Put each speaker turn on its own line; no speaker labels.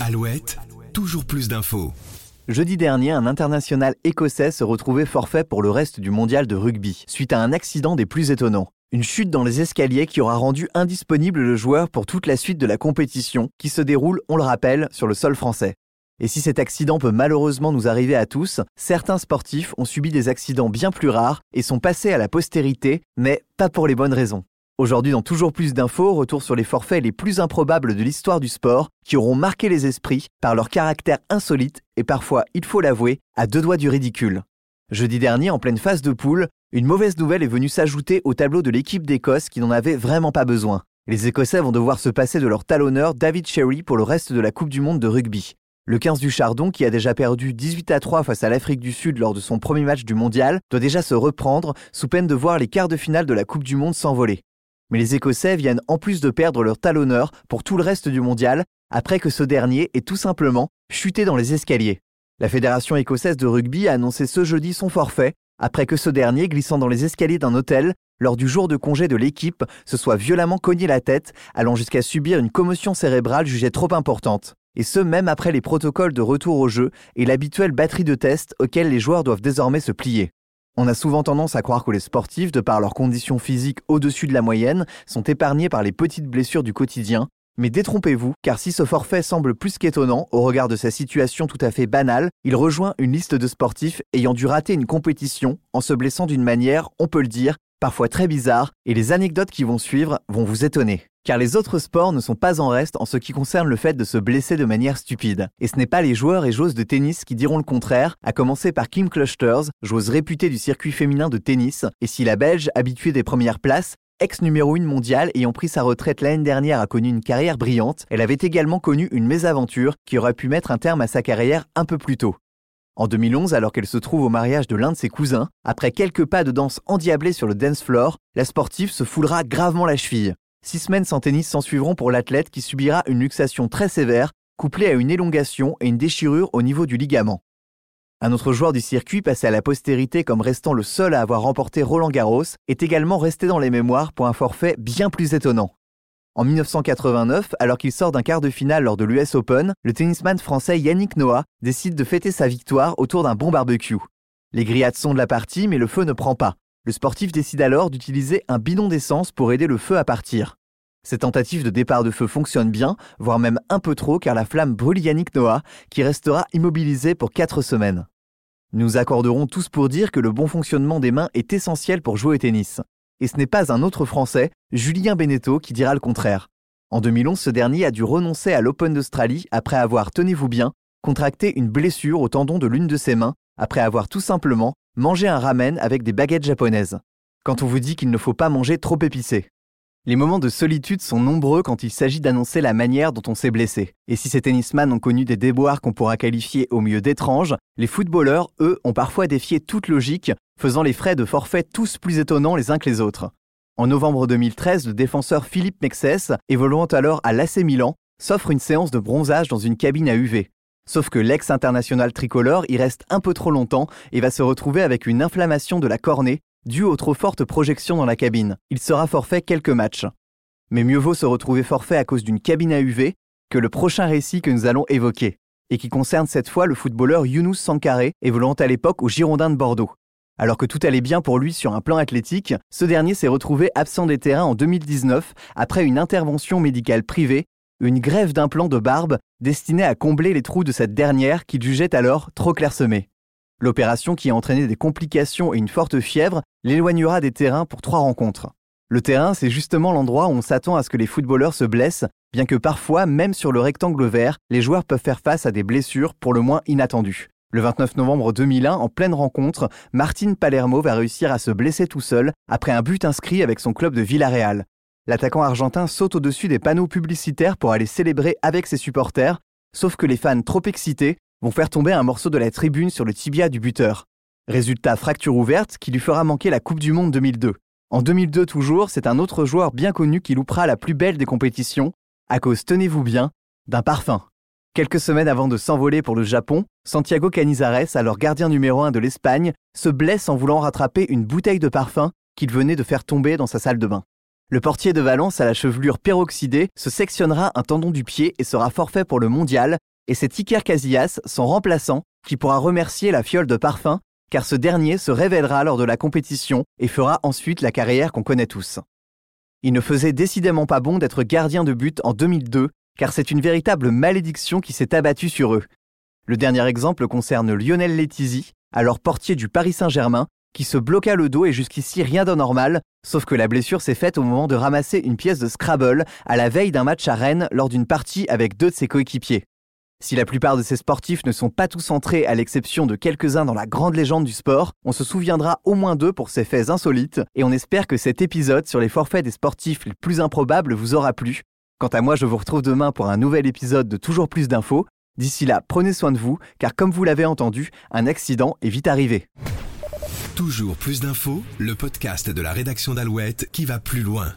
Alouette, toujours plus d'infos.
Jeudi dernier, un international écossais se retrouvait forfait pour le reste du mondial de rugby, suite à un accident des plus étonnants. Une chute dans les escaliers qui aura rendu indisponible le joueur pour toute la suite de la compétition, qui se déroule, on le rappelle, sur le sol français. Et si cet accident peut malheureusement nous arriver à tous, certains sportifs ont subi des accidents bien plus rares et sont passés à la postérité, mais pas pour les bonnes raisons. Aujourd'hui, dans toujours plus d'infos, retour sur les forfaits les plus improbables de l'histoire du sport qui auront marqué les esprits par leur caractère insolite et parfois, il faut l'avouer, à deux doigts du ridicule. Jeudi dernier, en pleine phase de poule, une mauvaise nouvelle est venue s'ajouter au tableau de l'équipe d'Écosse qui n'en avait vraiment pas besoin. Les Écossais vont devoir se passer de leur talonneur David Sherry pour le reste de la Coupe du Monde de rugby. Le 15 du Chardon, qui a déjà perdu 18 à 3 face à l'Afrique du Sud lors de son premier match du mondial, doit déjà se reprendre sous peine de voir les quarts de finale de la Coupe du Monde s'envoler. Mais les Écossais viennent en plus de perdre leur talonneur pour tout le reste du mondial, après que ce dernier ait tout simplement chuté dans les escaliers. La Fédération écossaise de rugby a annoncé ce jeudi son forfait, après que ce dernier, glissant dans les escaliers d'un hôtel, lors du jour de congé de l'équipe, se soit violemment cogné la tête, allant jusqu'à subir une commotion cérébrale jugée trop importante. Et ce, même après les protocoles de retour au jeu et l'habituelle batterie de tests auxquels les joueurs doivent désormais se plier. On a souvent tendance à croire que les sportifs, de par leurs conditions physiques au-dessus de la moyenne, sont épargnés par les petites blessures du quotidien. Mais détrompez-vous, car si ce forfait semble plus qu'étonnant au regard de sa situation tout à fait banale, il rejoint une liste de sportifs ayant dû rater une compétition en se blessant d'une manière, on peut le dire, parfois très bizarre, et les anecdotes qui vont suivre vont vous étonner. Car les autres sports ne sont pas en reste en ce qui concerne le fait de se blesser de manière stupide. Et ce n'est pas les joueurs et joueuses de tennis qui diront le contraire, à commencer par Kim Clijsters, joueuse réputée du circuit féminin de tennis, et si la Belge, habituée des premières places, ex numéro 1 mondiale ayant pris sa retraite l'année dernière a connu une carrière brillante, elle avait également connu une mésaventure qui aurait pu mettre un terme à sa carrière un peu plus tôt. En 2011, alors qu'elle se trouve au mariage de l'un de ses cousins, après quelques pas de danse endiablés sur le dance floor, la sportive se foulera gravement la cheville. Six semaines sans tennis s'en suivront pour l'athlète qui subira une luxation très sévère, couplée à une élongation et une déchirure au niveau du ligament. Un autre joueur du circuit, passé à la postérité comme restant le seul à avoir remporté Roland Garros, est également resté dans les mémoires pour un forfait bien plus étonnant. En 1989, alors qu'il sort d'un quart de finale lors de l'US Open, le tennisman français Yannick Noah décide de fêter sa victoire autour d'un bon barbecue. Les grillades sont de la partie, mais le feu ne prend pas. Le sportif décide alors d'utiliser un bidon d'essence pour aider le feu à partir. Cette tentative de départ de feu fonctionne bien, voire même un peu trop, car la flamme brûle Yannick Noah, qui restera immobilisé pour 4 semaines. Nous accorderons tous pour dire que le bon fonctionnement des mains est essentiel pour jouer au tennis et ce n'est pas un autre Français, Julien Beneteau, qui dira le contraire. En 2011, ce dernier a dû renoncer à l'Open d'Australie après avoir, tenez-vous bien, contracté une blessure au tendon de l'une de ses mains, après avoir tout simplement mangé un ramen avec des baguettes japonaises. Quand on vous dit qu'il ne faut pas manger trop épicé. Les moments de solitude sont nombreux quand il s'agit d'annoncer la manière dont on s'est blessé. Et si ces tennisman ont connu des déboires qu'on pourra qualifier au mieux d'étranges, les footballeurs, eux, ont parfois défié toute logique, faisant les frais de forfait tous plus étonnants les uns que les autres. En novembre 2013, le défenseur Philippe Mexès, évoluant alors à l'AC Milan, s'offre une séance de bronzage dans une cabine à UV. Sauf que l'ex-international tricolore y reste un peu trop longtemps et va se retrouver avec une inflammation de la cornée dû aux trop fortes projections dans la cabine. Il sera forfait quelques matchs. Mais mieux vaut se retrouver forfait à cause d'une cabine à UV que le prochain récit que nous allons évoquer, et qui concerne cette fois le footballeur Younous Sankaré, évoluant à l'époque au Girondin de Bordeaux. Alors que tout allait bien pour lui sur un plan athlétique, ce dernier s'est retrouvé absent des terrains en 2019 après une intervention médicale privée, une grève d'implant de barbe destinée à combler les trous de cette dernière qu'il jugeait alors trop clairsemés. L'opération qui a entraîné des complications et une forte fièvre l'éloignera des terrains pour trois rencontres. Le terrain, c'est justement l'endroit où on s'attend à ce que les footballeurs se blessent, bien que parfois, même sur le rectangle vert, les joueurs peuvent faire face à des blessures pour le moins inattendues. Le 29 novembre 2001, en pleine rencontre, Martin Palermo va réussir à se blesser tout seul après un but inscrit avec son club de Villarreal. L'attaquant argentin saute au-dessus des panneaux publicitaires pour aller célébrer avec ses supporters, sauf que les fans trop excités vont faire tomber un morceau de la tribune sur le tibia du buteur. Résultat, fracture ouverte qui lui fera manquer la Coupe du Monde 2002. En 2002 toujours, c'est un autre joueur bien connu qui loupera la plus belle des compétitions, à cause, tenez-vous bien, d'un parfum. Quelques semaines avant de s'envoler pour le Japon, Santiago Canizares, alors gardien numéro 1 de l'Espagne, se blesse en voulant rattraper une bouteille de parfum qu'il venait de faire tomber dans sa salle de bain. Le portier de Valence à la chevelure peroxydée se sectionnera un tendon du pied et sera forfait pour le mondial, et c'est Iker Casillas, son remplaçant, qui pourra remercier la fiole de parfum, car ce dernier se révélera lors de la compétition et fera ensuite la carrière qu'on connaît tous. Il ne faisait décidément pas bon d'être gardien de but en 2002, car c'est une véritable malédiction qui s'est abattue sur eux. Le dernier exemple concerne Lionel Letizy, alors portier du Paris Saint-Germain, qui se bloqua le dos et jusqu'ici rien d'anormal, sauf que la blessure s'est faite au moment de ramasser une pièce de Scrabble à la veille d'un match à Rennes lors d'une partie avec deux de ses coéquipiers. Si la plupart de ces sportifs ne sont pas tous entrés à l'exception de quelques-uns dans la grande légende du sport, on se souviendra au moins d'eux pour ces faits insolites et on espère que cet épisode sur les forfaits des sportifs les plus improbables vous aura plu. Quant à moi, je vous retrouve demain pour un nouvel épisode de Toujours plus d'infos. D'ici là, prenez soin de vous, car comme vous l'avez entendu, un accident est vite arrivé.
Toujours plus d'infos, le podcast de la rédaction d'Alouette qui va plus loin.